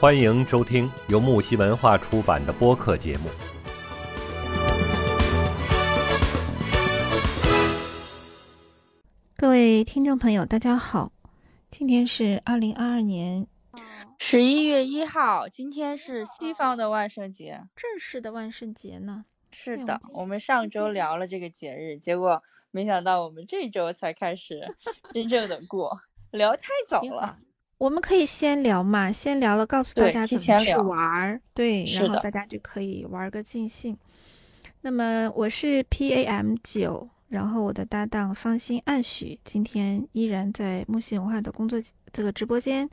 欢迎收听由木西文化出版的播客节目。各位听众朋友，大家好，今天是二零二二年十一月一号，今天是西方的万圣节，正式的万圣节呢。是的，我们上周聊了这个节日，结果没想到我们这周才开始真正的过，聊太早了。我们可以先聊嘛，先聊了，告诉大家怎么去玩儿，对，然后大家就可以玩个尽兴。那么我是 P A M 九，然后我的搭档方心暗许，今天依然在木星文化的工作这个直播间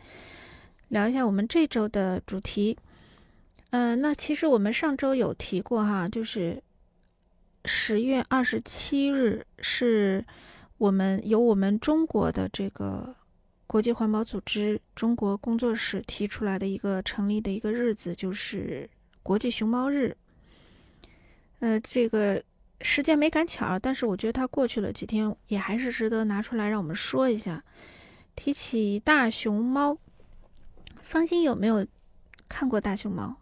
聊一下我们这周的主题。嗯，那其实我们上周有提过哈，就是十月二十七日是我们由我们中国的这个。国际环保组织中国工作室提出来的一个成立的一个日子，就是国际熊猫日。呃，这个时间没赶巧，但是我觉得它过去了几天，也还是值得拿出来让我们说一下。提起大熊猫，方心有没有看过大熊猫？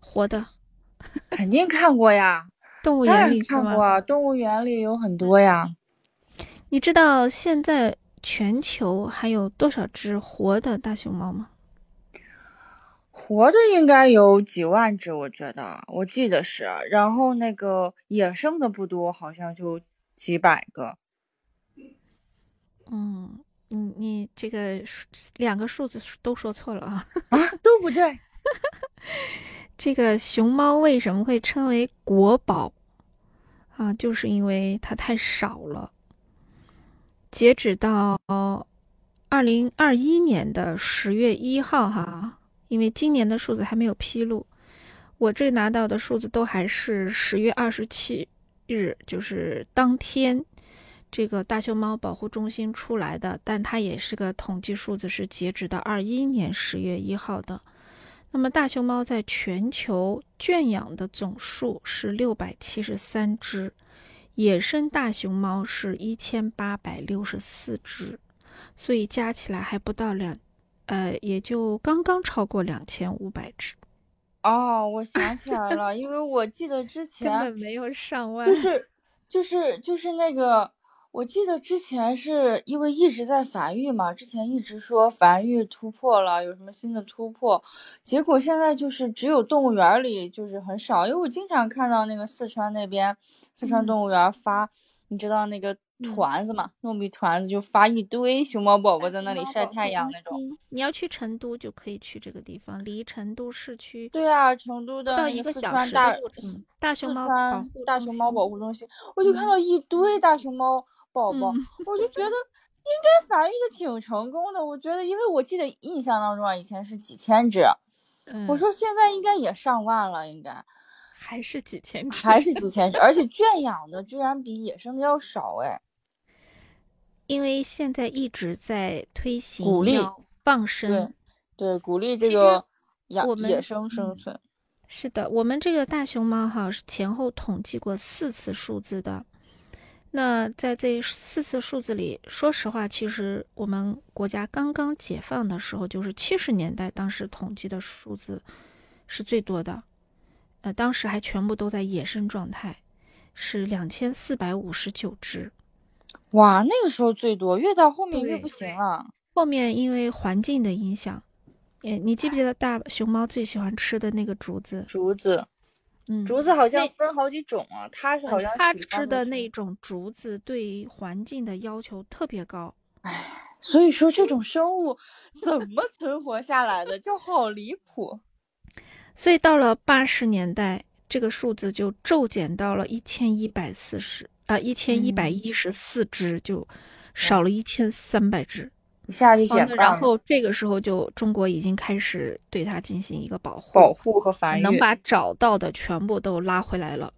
活的？肯定看过呀，动物园里看过，动物园里有很多呀。你知道现在？全球还有多少只活的大熊猫吗？活的应该有几万只，我觉得，我记得是。然后那个野生的不多，好像就几百个。嗯，你你这个两个数字都说错了啊！啊，都不对。这个熊猫为什么会称为国宝啊？就是因为它太少了。截止到二零二一年的十月一号，哈，因为今年的数字还没有披露，我这拿到的数字都还是十月二十七日，就是当天这个大熊猫保护中心出来的，但它也是个统计数字，是截止到二一年十月一号的。那么大熊猫在全球圈养的总数是六百七十三只。野生大熊猫是一千八百六十四只，所以加起来还不到两，呃，也就刚刚超过两千五百只。哦，我想起来了，因为我记得之前根本没有上万，就是就是就是那个。我记得之前是因为一直在繁育嘛，之前一直说繁育突破了，有什么新的突破，结果现在就是只有动物园里就是很少，因为我经常看到那个四川那边四川动物园发，你知道那个团子嘛，糯米团子就发一堆熊猫宝宝在那里晒太阳那种。你要去成都就可以去这个地方，离成都市区对啊，成都的到一个小时大大熊猫大熊猫保护中心，我就看到一堆大熊猫。宝宝，我就觉得 应该繁育的挺成功的。我觉得，因为我记得印象当中啊，以前是几千只，我说现在应该也上万了，应该还是几千只，还是几千只，而且圈养的居然比野生的要少哎。因为现在一直在推行鼓励放生，对，鼓励这个养野生生存。是的，我们这个大熊猫哈是前后统计过四次数字的。那在这四次数字里，说实话，其实我们国家刚刚解放的时候，就是七十年代，当时统计的数字是最多的，呃，当时还全部都在野生状态，是两千四百五十九只。哇，那个时候最多，越到后面越不行了。后面因为环境的影响，诶，你记不记得大熊猫最喜欢吃的那个竹子？竹子。嗯，竹子好像分好几种啊，它是好像它吃的那种竹子对环境的要求特别高，哎，所以说这种生物怎么存活下来的，就好离谱。所以到了八十年代，这个数字就骤减到了一千一百四十啊，一千一百一十四只，就少了一千三百只。一下就减半然后这个时候就中国已经开始对它进行一个保护、保护和繁育，能把找到的全部都拉回来了。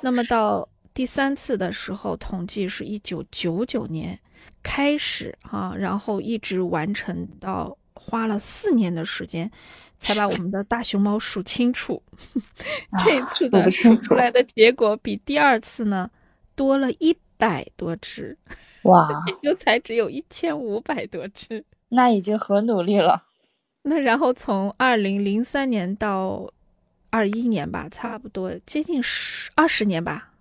那么到第三次的时候，统计是一九九九年开始啊，然后一直完成到花了四年的时间，才把我们的大熊猫数清楚。这次的数出来的结果比第二次呢多了一百多只。哇，也就才只有一千五百多只，那已经很努力了。那然后从二零零三年到二一年吧，差不多接近十二十年吧，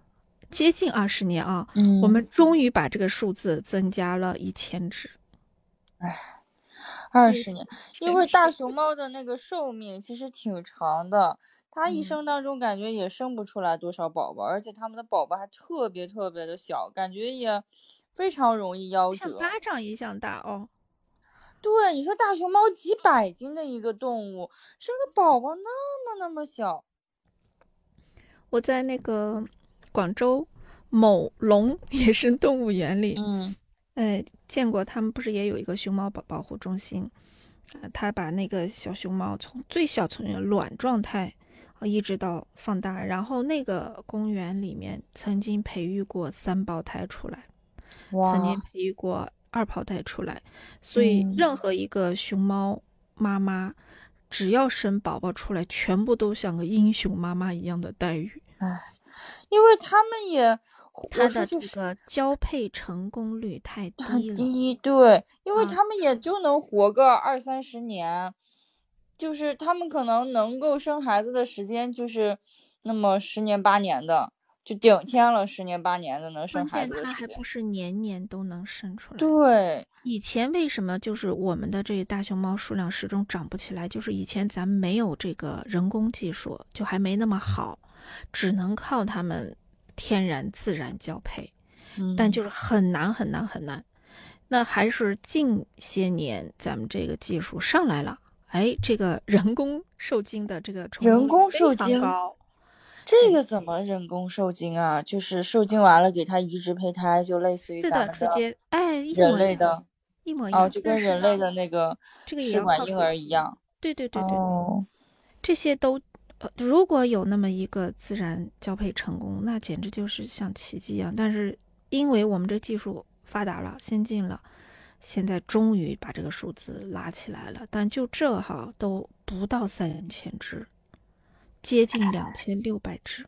接近二十年啊。嗯，我们终于把这个数字增加了一千只。哎，二十年，因为大熊猫的那个寿命其实挺长的，它一生当中感觉也生不出来多少宝宝，而且它们的宝宝还特别特别的小，感觉也非常容易夭折。像巴掌一样大哦。对，你说大熊猫几百斤的一个动物，生个宝宝那么那么小。我在那个广州某龙 野生动物园里，嗯，哎，见过他们不是也有一个熊猫保保护中心啊？他把那个小熊猫从最小从卵状态啊一直到放大，然后那个公园里面曾经培育过三胞胎出来，曾经培育过。二胞胎出来，所以任何一个熊猫妈妈，只要生宝宝出来，全部都像个英雄妈妈一样的待遇。哎，因为他们也，他的这个交配成功率太 低了。低，对，因为他们也就能活个二三十年，就是他们可能能够生孩子的时间就是那么十年八年的。就顶天了，十年八年的能生孩子，关键它还不是年年都能生出来。对，以前为什么就是我们的这大熊猫数量始终长不起来？就是以前咱们没有这个人工技术，就还没那么好，只能靠他们天然自然交配。嗯，但就是很难很难很难。那还是近些年咱们这个技术上来了，哎，这个人工受精的这个人工受精高。这个怎么人工受精啊？就是受精完了给它移植胚胎，就类似于咱们的直接哎人类的，一模一样，就跟人类的那个这个试管婴儿一样。对对对对，这些都如果有那么一个自然交配成功，那简直就是像奇迹一样。但是因为我们这技术发达了、先进了，现在终于把这个数字拉起来了。但就这哈都不到三千只。接近两千六百只，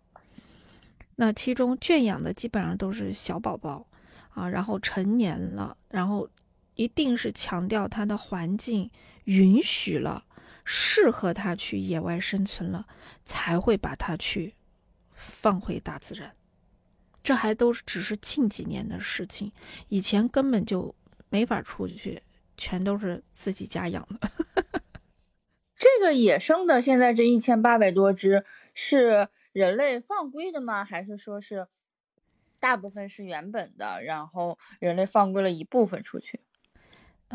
那其中圈养的基本上都是小宝宝啊，然后成年了，然后一定是强调它的环境允许了，适合它去野外生存了，才会把它去放回大自然。这还都只是近几年的事情，以前根本就没法出去，全都是自己家养的。这个野生的现在这一千八百多只是人类放归的吗？还是说是大部分是原本的，然后人类放归了一部分出去？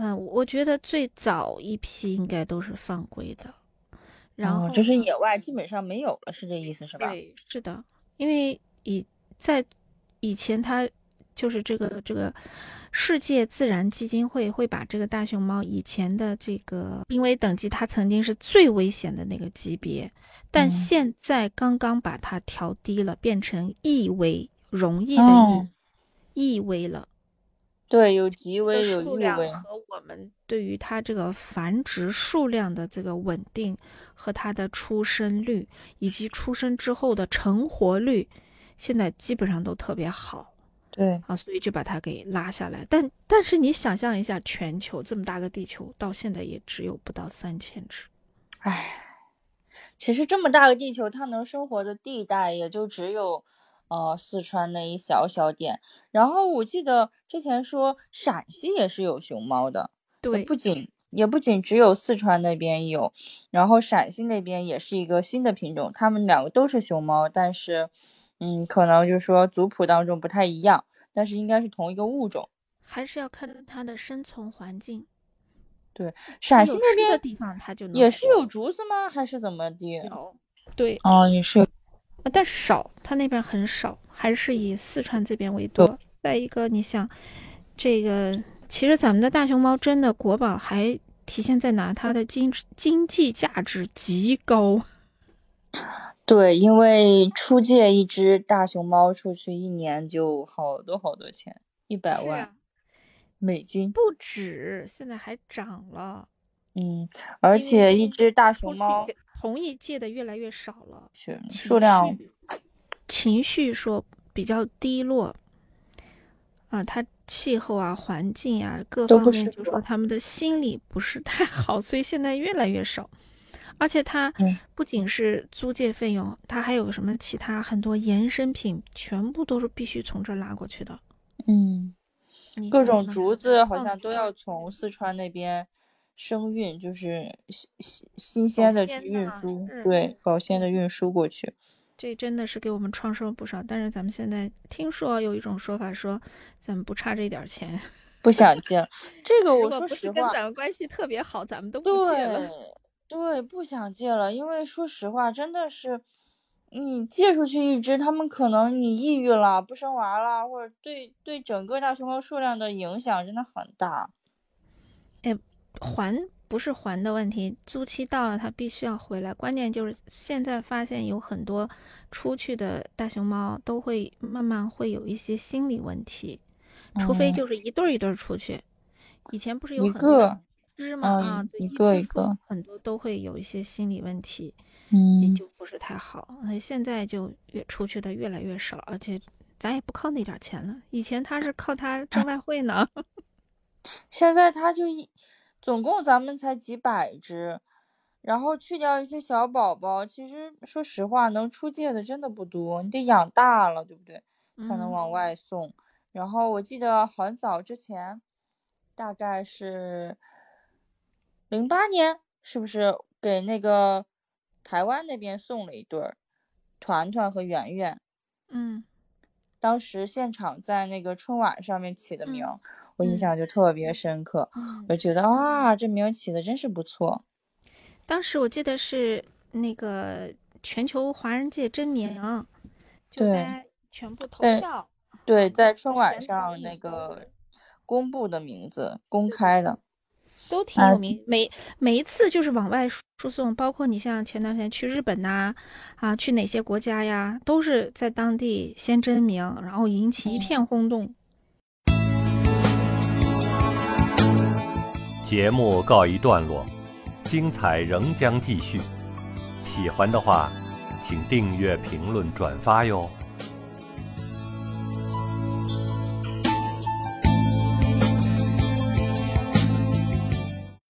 嗯，我觉得最早一批应该都是放归的，然后就是野外基本上没有了，是这意思是吧？对，是的，因为以在以前它。就是这个这个世界自然基金会会把这个大熊猫以前的这个濒危等级，它曾经是最危险的那个级别，但现在刚刚把它调低了，变成易危，容易的易，易危了。对，有极微，有易危。和我们对于它这个繁殖数量的这个稳定和它的出生率以及出生之后的成活率，现在基本上都特别好。对啊，所以就把它给拉下来。但但是你想象一下，全球这么大个地球，到现在也只有不到三千只。唉，其实这么大个地球，它能生活的地带也就只有，呃，四川那一小小点。然后我记得之前说陕西也是有熊猫的，对，不仅也不仅只有四川那边有，然后陕西那边也是一个新的品种，它们两个都是熊猫，但是。嗯，可能就是说族谱当中不太一样，但是应该是同一个物种，还是要看它的生存环境。对，陕西那边的地方它就也是有竹子吗？还是怎么的？有，对，哦，也是，但是少，他那边很少，还是以四川这边为多。再一个，你想，这个其实咱们的大熊猫真的国宝还体现在哪？它的经经济价值极高。对，因为出借一只大熊猫出去，一年就好多好多钱，一百万美金不止，现在还涨了。嗯，而且一只大熊猫同意借的越来越少了，数量情绪说比较低落啊，他气候啊、环境啊各方面，就说他们的心理不是太好，所以现在越来越少。而且它不仅是租借费用，它还有什么其他很多衍生品，全部都是必须从这拉过去的。嗯，各种竹子好像都要从四川那边生运，就是新新新鲜的去运输，对，保鲜的运输过去。这真的是给我们创收不少，但是咱们现在听说有一种说法说，咱们不差这点钱，不想借。这个 我说实话，跟咱们关系特别好，咱们都不借了。对，不想借了，因为说实话，真的是，你借出去一只，他们可能你抑郁了，不生娃了，或者对对整个大熊猫数量的影响真的很大。哎，还。不是还的问题，租期到了，他必须要回来。关键就是现在发现有很多出去的大熊猫都会慢慢会有一些心理问题，除非就是一对一对出去。以前不是有很多只吗？啊，一个一个，很多都会有一些心理问题，嗯，也就不是太好。现在就越出去的越来越少，而且咱也不靠那点钱了。以前他是靠他挣外汇呢，现在他就一。总共咱们才几百只，然后去掉一些小宝宝，其实说实话，能出借的真的不多。你得养大了，对不对？才能往外送。然后我记得很早之前，大概是零八年，是不是给那个台湾那边送了一对儿团团和圆圆？嗯。当时现场在那个春晚上面起的名，我印象就特别深刻。我觉得啊，这名起的真是不错。当时我记得是那个全球华人界真名，对，全部投票，对，在春晚上那个公布的名字，公开的。都挺有名，每每一次就是往外输送，包括你像前段时间去日本呐，啊，去哪些国家呀，都是在当地先真名，然后引起一片轰动。节目告一段落，精彩仍将继续。喜欢的话，请订阅、评论、转发哟。